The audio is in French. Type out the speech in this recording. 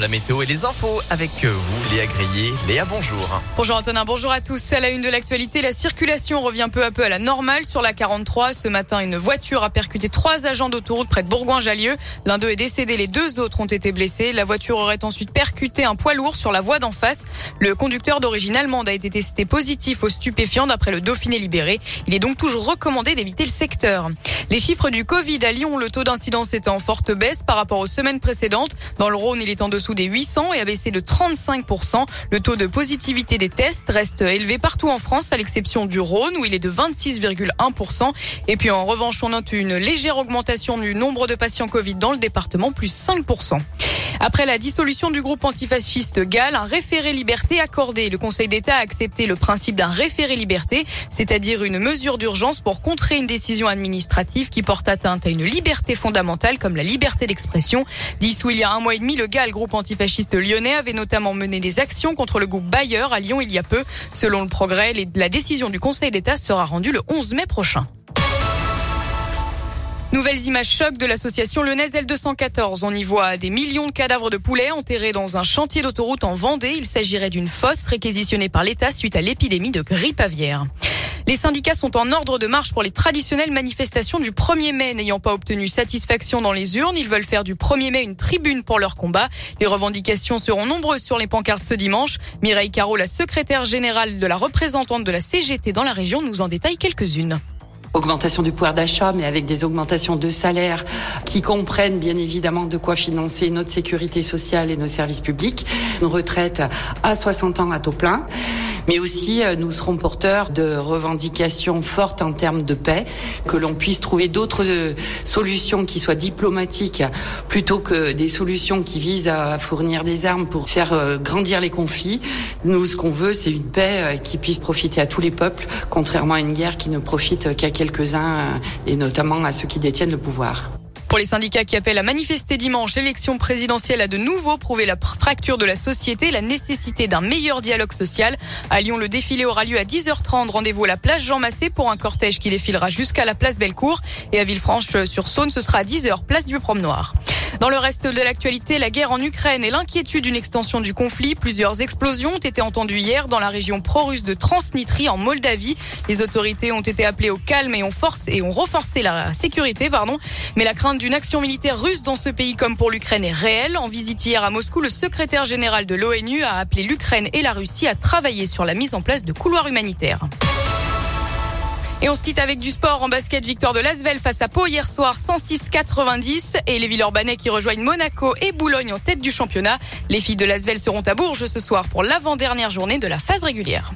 la météo et les infos avec vous, Léa Grillet. Léa, bonjour. Bonjour Antonin, bonjour à tous. À la une de l'actualité, la circulation revient peu à peu à la normale sur la 43. Ce matin, une voiture a percuté trois agents d'autoroute près de Bourgoin-Jallieu. L'un d'eux est décédé, les deux autres ont été blessés. La voiture aurait ensuite percuté un poids lourd sur la voie d'en face. Le conducteur d'origine allemande a été testé positif aux stupéfiants d'après le Dauphiné libéré. Il est donc toujours recommandé d'éviter le secteur. Les chiffres du Covid à Lyon, le taux d'incidence est en forte baisse par rapport aux semaines précédentes. Dans le Rhône, il est en dessous des 800 et a baissé de 35%. Le taux de positivité des tests reste élevé partout en France, à l'exception du Rhône, où il est de 26,1%. Et puis en revanche, on note une légère augmentation du nombre de patients Covid dans le département, plus 5%. Après la dissolution du groupe antifasciste GAL, un référé liberté accordé. Le Conseil d'État a accepté le principe d'un référé liberté, c'est-à-dire une mesure d'urgence pour contrer une décision administrative qui porte atteinte à une liberté fondamentale comme la liberté d'expression. Dissous il y a un mois et demi, le GAL, groupe antifasciste lyonnais, avait notamment mené des actions contre le groupe Bayer à Lyon il y a peu. Selon le progrès, la décision du Conseil d'État sera rendue le 11 mai prochain. Nouvelles images choc de l'association Lyonnaise L214. On y voit des millions de cadavres de poulets enterrés dans un chantier d'autoroute en Vendée. Il s'agirait d'une fosse réquisitionnée par l'État suite à l'épidémie de grippe aviaire. Les syndicats sont en ordre de marche pour les traditionnelles manifestations du 1er mai. N'ayant pas obtenu satisfaction dans les urnes, ils veulent faire du 1er mai une tribune pour leur combat. Les revendications seront nombreuses sur les pancartes ce dimanche. Mireille Caro, la secrétaire générale de la représentante de la CGT dans la région, nous en détaille quelques-unes augmentation du pouvoir d'achat, mais avec des augmentations de salaire qui comprennent bien évidemment de quoi financer notre sécurité sociale et nos services publics, une retraite à 60 ans à taux plein mais aussi euh, nous serons porteurs de revendications fortes en termes de paix, que l'on puisse trouver d'autres euh, solutions qui soient diplomatiques plutôt que des solutions qui visent à fournir des armes pour faire euh, grandir les conflits. Nous, ce qu'on veut, c'est une paix qui puisse profiter à tous les peuples, contrairement à une guerre qui ne profite qu'à quelques-uns et notamment à ceux qui détiennent le pouvoir. Pour les syndicats qui appellent à manifester dimanche, l'élection présidentielle a de nouveau prouvé la fracture de la société, la nécessité d'un meilleur dialogue social. À Lyon, le défilé aura lieu à 10h30. Rendez-vous à la place Jean Massé pour un cortège qui défilera jusqu'à la place Bellecour. Et à Villefranche-sur-Saône, ce sera à 10h, place du Promenoir. Dans le reste de l'actualité, la guerre en Ukraine et l'inquiétude d'une extension du conflit. Plusieurs explosions ont été entendues hier dans la région pro-russe de Transnistrie en Moldavie. Les autorités ont été appelées au calme et ont forcé et ont renforcé la sécurité, pardon. Mais la crainte d'une action militaire russe dans ce pays comme pour l'Ukraine est réelle. En visite hier à Moscou, le secrétaire général de l'ONU a appelé l'Ukraine et la Russie à travailler sur la mise en place de couloirs humanitaires. Et on se quitte avec du sport en basket. Victoire de Lasvel face à Pau hier soir 106-90 et les Villeurbanais qui rejoignent Monaco et Boulogne en tête du championnat. Les filles de Lasvel seront à Bourges ce soir pour l'avant-dernière journée de la phase régulière.